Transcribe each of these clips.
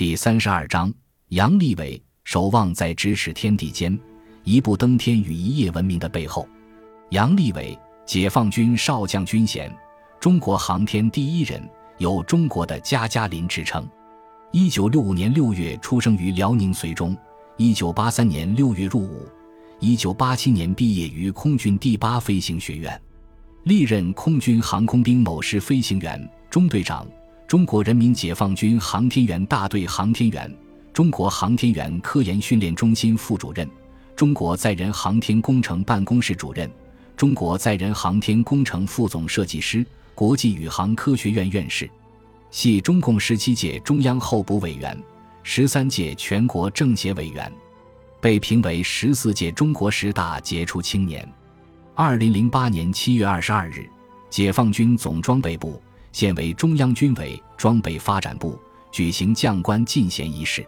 第三十二章：杨利伟守望在咫尺天地间，一步登天与一夜闻名的背后。杨利伟，解放军少将军衔，中国航天第一人，有“中国的加加林”之称。一九六五年六月出生于辽宁绥中，一九八三年六月入伍，一九八七年毕业于空军第八飞行学院。历任空军航空兵某师飞行员、中队长，中国人民解放军航天员大队航天员，中国航天员科研训练中心副主任，中国载人航天工程办公室主任，中国载人航天工程副总设计师，国际宇航科学院院士，系中共十七届中央候补委员，十三届全国政协委员，被评为十四届中国十大杰出青年。二零零八年七月二十二日，解放军总装备部现为中央军委装备发展部举行将官进衔仪式。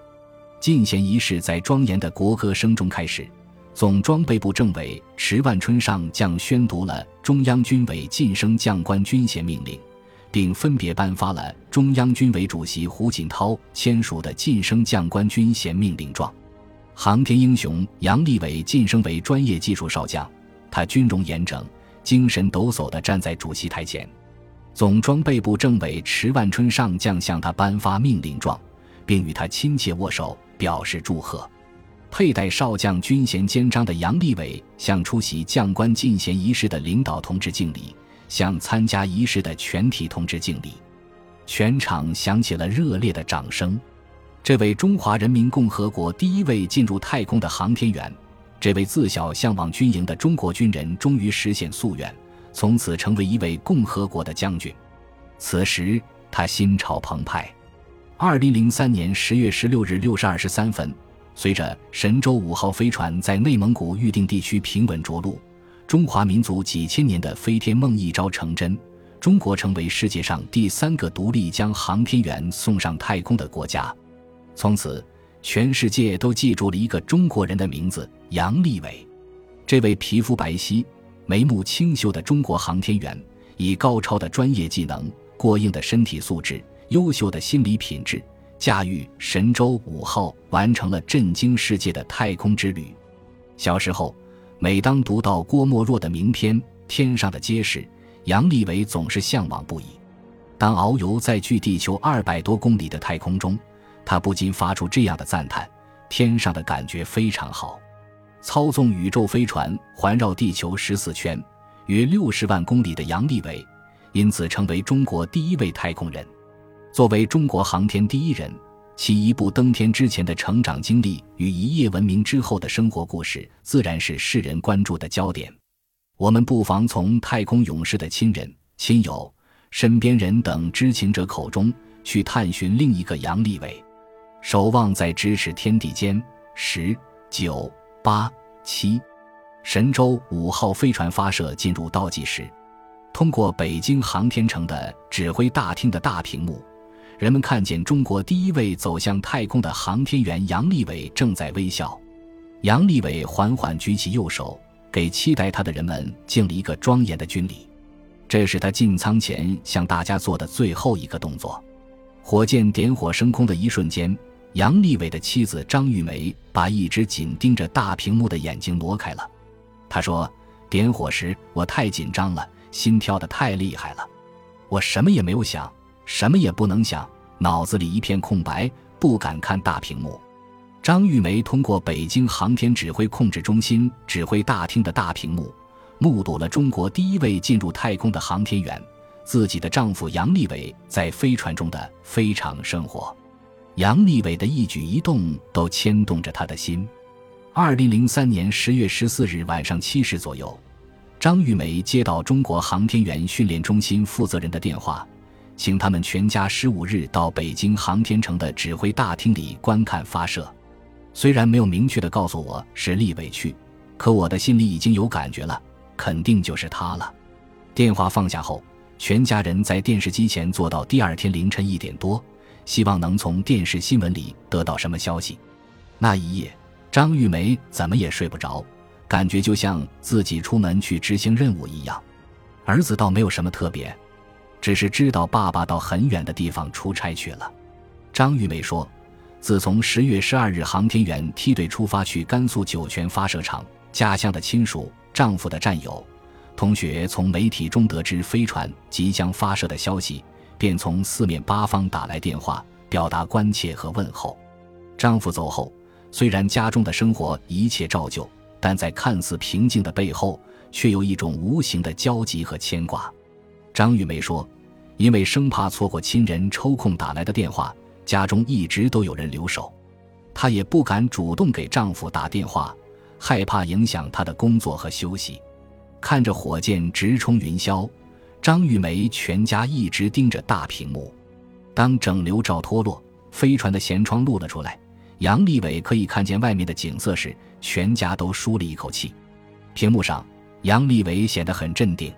进衔仪式在庄严的国歌声中开始，总装备部政委迟万春上将宣读了中央军委晋升将官军衔命令，并分别颁发了中央军委主席胡锦涛签署的晋升将官军衔命令状。航天英雄杨利伟晋升为专业技术少将。他军容严整，精神抖擞地站在主席台前，总装备部政委迟万春上将向他颁发命令状，并与他亲切握手，表示祝贺。佩戴少将军衔肩章的杨利伟向出席将官进衔仪式的领导同志敬礼，向参加仪式的全体同志敬礼。全场响起了热烈的掌声。这位中华人民共和国第一位进入太空的航天员。这位自小向往军营的中国军人终于实现夙愿，从此成为一位共和国的将军。此时他心潮澎湃。二零零三年十月十六日六时二十三分，随着神舟五号飞船在内蒙古预定地区平稳着陆，中华民族几千年的飞天梦一朝成真，中国成为世界上第三个独立将航天员送上太空的国家。从此。全世界都记住了一个中国人的名字——杨利伟。这位皮肤白皙、眉目清秀的中国航天员，以高超的专业技能、过硬的身体素质、优秀的心理品质，驾驭神舟五号，完成了震惊世界的太空之旅。小时候，每当读到郭沫若的名篇《天上的街市》，杨利伟总是向往不已。当遨游在距地球二百多公里的太空中，他不禁发出这样的赞叹：“天上的感觉非常好，操纵宇宙飞船环绕地球十四圈，约六十万公里的杨利伟，因此成为中国第一位太空人。作为中国航天第一人，其一步登天之前的成长经历与一夜闻名之后的生活故事，自然是世人关注的焦点。我们不妨从太空勇士的亲人、亲友、身边人等知情者口中，去探寻另一个杨利伟。”守望在咫尺天地间，十九八七，神舟五号飞船发射进入倒计时。通过北京航天城的指挥大厅的大屏幕，人们看见中国第一位走向太空的航天员杨利伟正在微笑。杨利伟缓缓举起右手，给期待他的人们敬了一个庄严的军礼。这是他进舱前向大家做的最后一个动作。火箭点火升空的一瞬间。杨利伟的妻子张玉梅把一直紧盯着大屏幕的眼睛挪开了。她说：“点火时我太紧张了，心跳的太厉害了，我什么也没有想，什么也不能想，脑子里一片空白，不敢看大屏幕。”张玉梅通过北京航天指挥控制中心指挥大厅的大屏幕，目睹了中国第一位进入太空的航天员——自己的丈夫杨利伟在飞船中的非常生活。杨利伟的一举一动都牵动着他的心。二零零三年十月十四日晚上七时左右，张玉梅接到中国航天员训练中心负责人的电话，请他们全家十五日到北京航天城的指挥大厅里观看发射。虽然没有明确的告诉我是利伟去，可我的心里已经有感觉了，肯定就是他了。电话放下后，全家人在电视机前坐到第二天凌晨一点多。希望能从电视新闻里得到什么消息。那一夜，张玉梅怎么也睡不着，感觉就像自己出门去执行任务一样。儿子倒没有什么特别，只是知道爸爸到很远的地方出差去了。张玉梅说：“自从十月十二日航天员梯队出发去甘肃酒泉发射场，家乡的亲属、丈夫的战友、同学从媒体中得知飞船即将发射的消息，便从四面八方打来电话，表达关切和问候。丈夫走后，虽然家中的生活一切照旧，但在看似平静的背后，却有一种无形的焦急和牵挂。张玉梅说：“因为生怕错过亲人抽空打来的电话。”家中一直都有人留守，她也不敢主动给丈夫打电话，害怕影响她的工作和休息。看着火箭直冲云霄，张玉梅全家一直盯着大屏幕。当整流罩脱落，飞船的舷窗露了出来，杨利伟可以看见外面的景色时，全家都舒了一口气。屏幕上，杨利伟显得很镇定。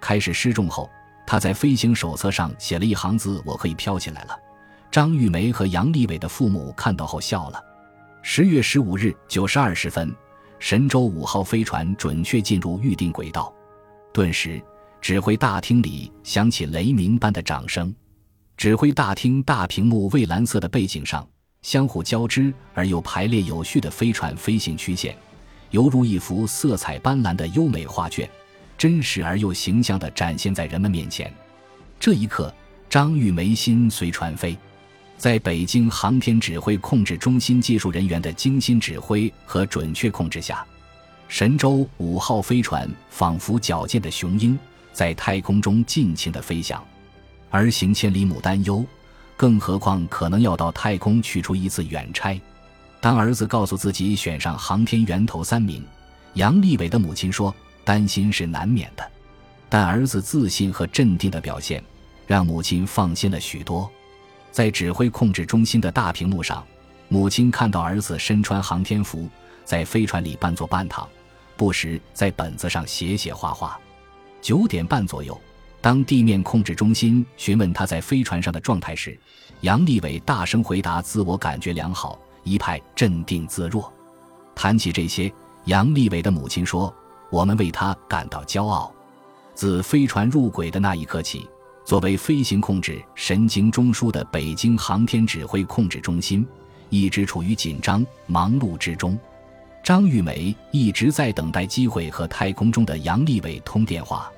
开始失重后，他在飞行手册上写了一行字：“我可以飘起来了。”张玉梅和杨利伟的父母看到后笑了。十月十五日九时二十分，神舟五号飞船准确进入预定轨道，顿时，指挥大厅里响起雷鸣般的掌声。指挥大厅大屏幕蔚蓝色的背景上，相互交织而又排列有序的飞船飞行曲线，犹如一幅色彩斑斓的优美画卷，真实而又形象地展现在人们面前。这一刻，张玉梅心随船飞。在北京航天指挥控制中心技术人员的精心指挥和准确控制下，神舟五号飞船仿佛矫健的雄鹰，在太空中尽情的飞翔。儿行千里母担忧，更何况可能要到太空去出一次远差。当儿子告诉自己选上航天员头三名，杨利伟的母亲说：“担心是难免的。”但儿子自信和镇定的表现，让母亲放心了许多。在指挥控制中心的大屏幕上，母亲看到儿子身穿航天服，在飞船里半坐半躺，不时在本子上写写画画。九点半左右，当地面控制中心询问他在飞船上的状态时，杨利伟大声回答：“自我感觉良好，一派镇定自若。”谈起这些，杨利伟的母亲说：“我们为他感到骄傲。自飞船入轨的那一刻起。”作为飞行控制神经中枢的北京航天指挥控制中心，一直处于紧张忙碌之中。张玉梅一直在等待机会和太空中的杨利伟通电话。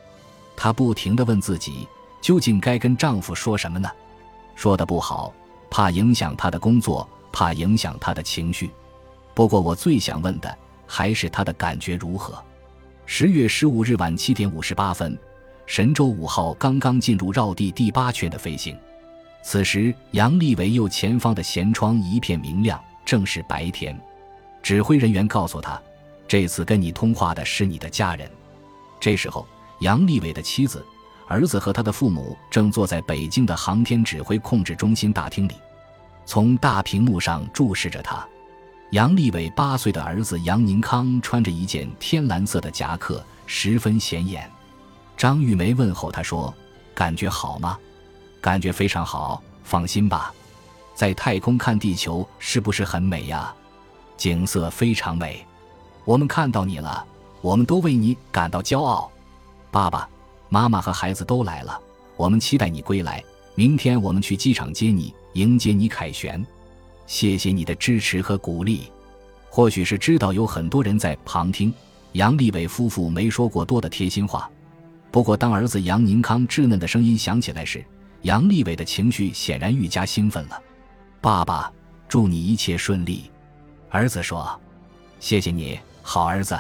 她不停地问自己，究竟该跟丈夫说什么呢？说的不好，怕影响他的工作，怕影响他的情绪。不过，我最想问的还是他的感觉如何。十月十五日晚七点五十八分。神舟五号刚刚进入绕地第八圈的飞行，此时杨利伟右前方的舷窗一片明亮，正是白天。指挥人员告诉他：“这次跟你通话的是你的家人。”这时候，杨利伟的妻子、儿子和他的父母正坐在北京的航天指挥控制中心大厅里，从大屏幕上注视着他。杨利伟八岁的儿子杨宁康穿着一件天蓝色的夹克，十分显眼。张玉梅问候他说：“感觉好吗？感觉非常好。放心吧，在太空看地球是不是很美呀？景色非常美。我们看到你了，我们都为你感到骄傲。爸爸妈妈和孩子都来了，我们期待你归来。明天我们去机场接你，迎接你凯旋。谢谢你的支持和鼓励。或许是知道有很多人在旁听，杨利伟夫妇没说过多的贴心话。”不过，当儿子杨宁康稚嫩的声音响起来时，杨利伟的情绪显然愈加兴奋了。“爸爸，祝你一切顺利。”儿子说。“谢谢你好儿子。”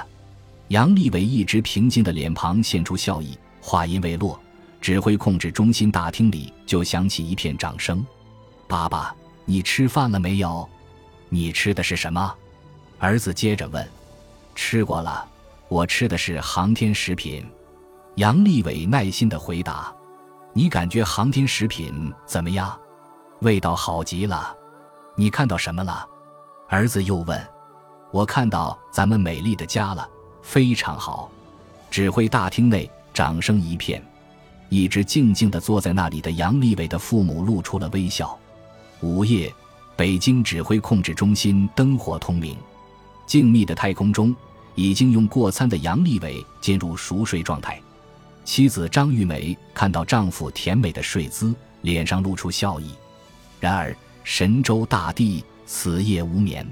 杨利伟一直平静的脸庞现出笑意。话音未落，指挥控制中心大厅里就响起一片掌声。“爸爸，你吃饭了没有？你吃的是什么？”儿子接着问。“吃过了，我吃的是航天食品。”杨利伟耐心的回答：“你感觉航天食品怎么样？味道好极了。你看到什么了？”儿子又问。“我看到咱们美丽的家了，非常好。”指挥大厅内掌声一片。一直静静的坐在那里的杨利伟的父母露出了微笑。午夜，北京指挥控制中心灯火通明，静谧的太空中，已经用过餐的杨利伟进入熟睡状态。妻子张玉梅看到丈夫甜美的睡姿，脸上露出笑意。然而，神州大地此夜无眠。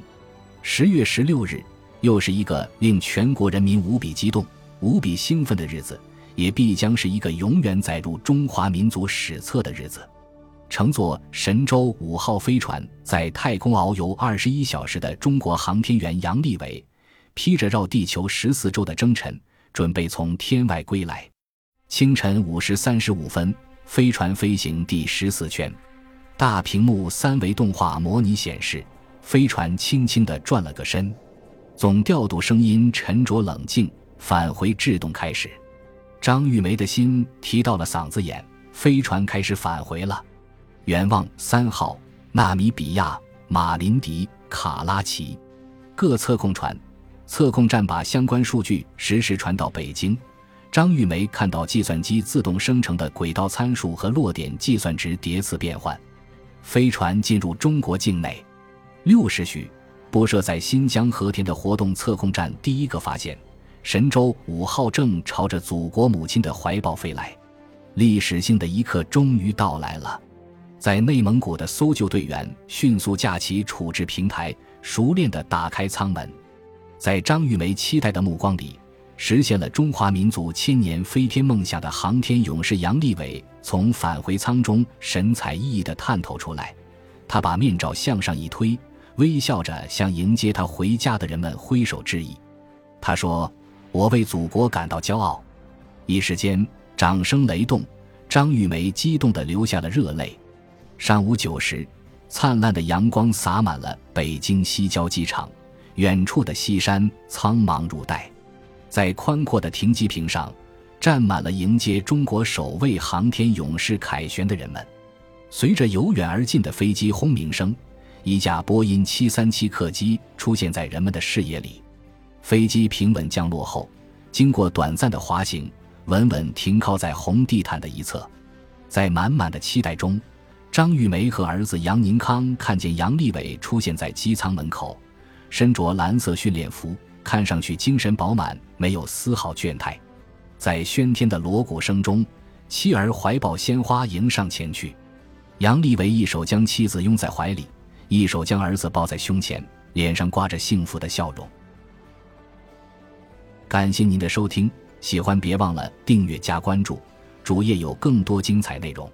十月十六日，又是一个令全国人民无比激动、无比兴奋的日子，也必将是一个永远载入中华民族史册的日子。乘坐神舟五号飞船在太空遨游二十一小时的中国航天员杨利伟，披着绕地球十四周的征尘，准备从天外归来。清晨五时三十五分，飞船飞行第十四圈，大屏幕三维动画模拟显示，飞船轻轻地转了个身，总调度声音沉着冷静，返回制动开始。张玉梅的心提到了嗓子眼，飞船开始返回了。远望三号、纳米比亚、马林迪、卡拉奇，各测控船、测控站把相关数据实时传到北京。张玉梅看到计算机自动生成的轨道参数和落点计算值叠次变换。飞船进入中国境内，六时许，布设在新疆和田的活动测控站第一个发现，神舟五号正朝着祖国母亲的怀抱飞来，历史性的一刻终于到来了。在内蒙古的搜救队员迅速架起处置平台，熟练地打开舱门。在张玉梅期待的目光里，实现了中华民族千年飞天梦想的航天勇士杨利伟从返回舱中神采奕奕地探头出来。他把面罩向上一推，微笑着向迎接他回家的人们挥手致意。他说：“我为祖国感到骄傲。”一时间，掌声雷动，张玉梅激动地流下了热泪。上午九时，灿烂的阳光洒满了北京西郊机场，远处的西山苍茫如黛，在宽阔的停机坪上，站满了迎接中国首位航天勇士凯旋的人们。随着由远而近的飞机轰鸣声，一架波音七三七客机出现在人们的视野里。飞机平稳降落后，经过短暂的滑行，稳稳停靠在红地毯的一侧，在满满的期待中。张玉梅和儿子杨宁康看见杨利伟出现在机舱门口，身着蓝色训练服，看上去精神饱满，没有丝毫倦怠。在喧天的锣鼓声中，妻儿怀抱鲜花迎上前去。杨利伟一手将妻子拥在怀里，一手将儿子抱在胸前，脸上挂着幸福的笑容。感谢您的收听，喜欢别忘了订阅加关注，主页有更多精彩内容。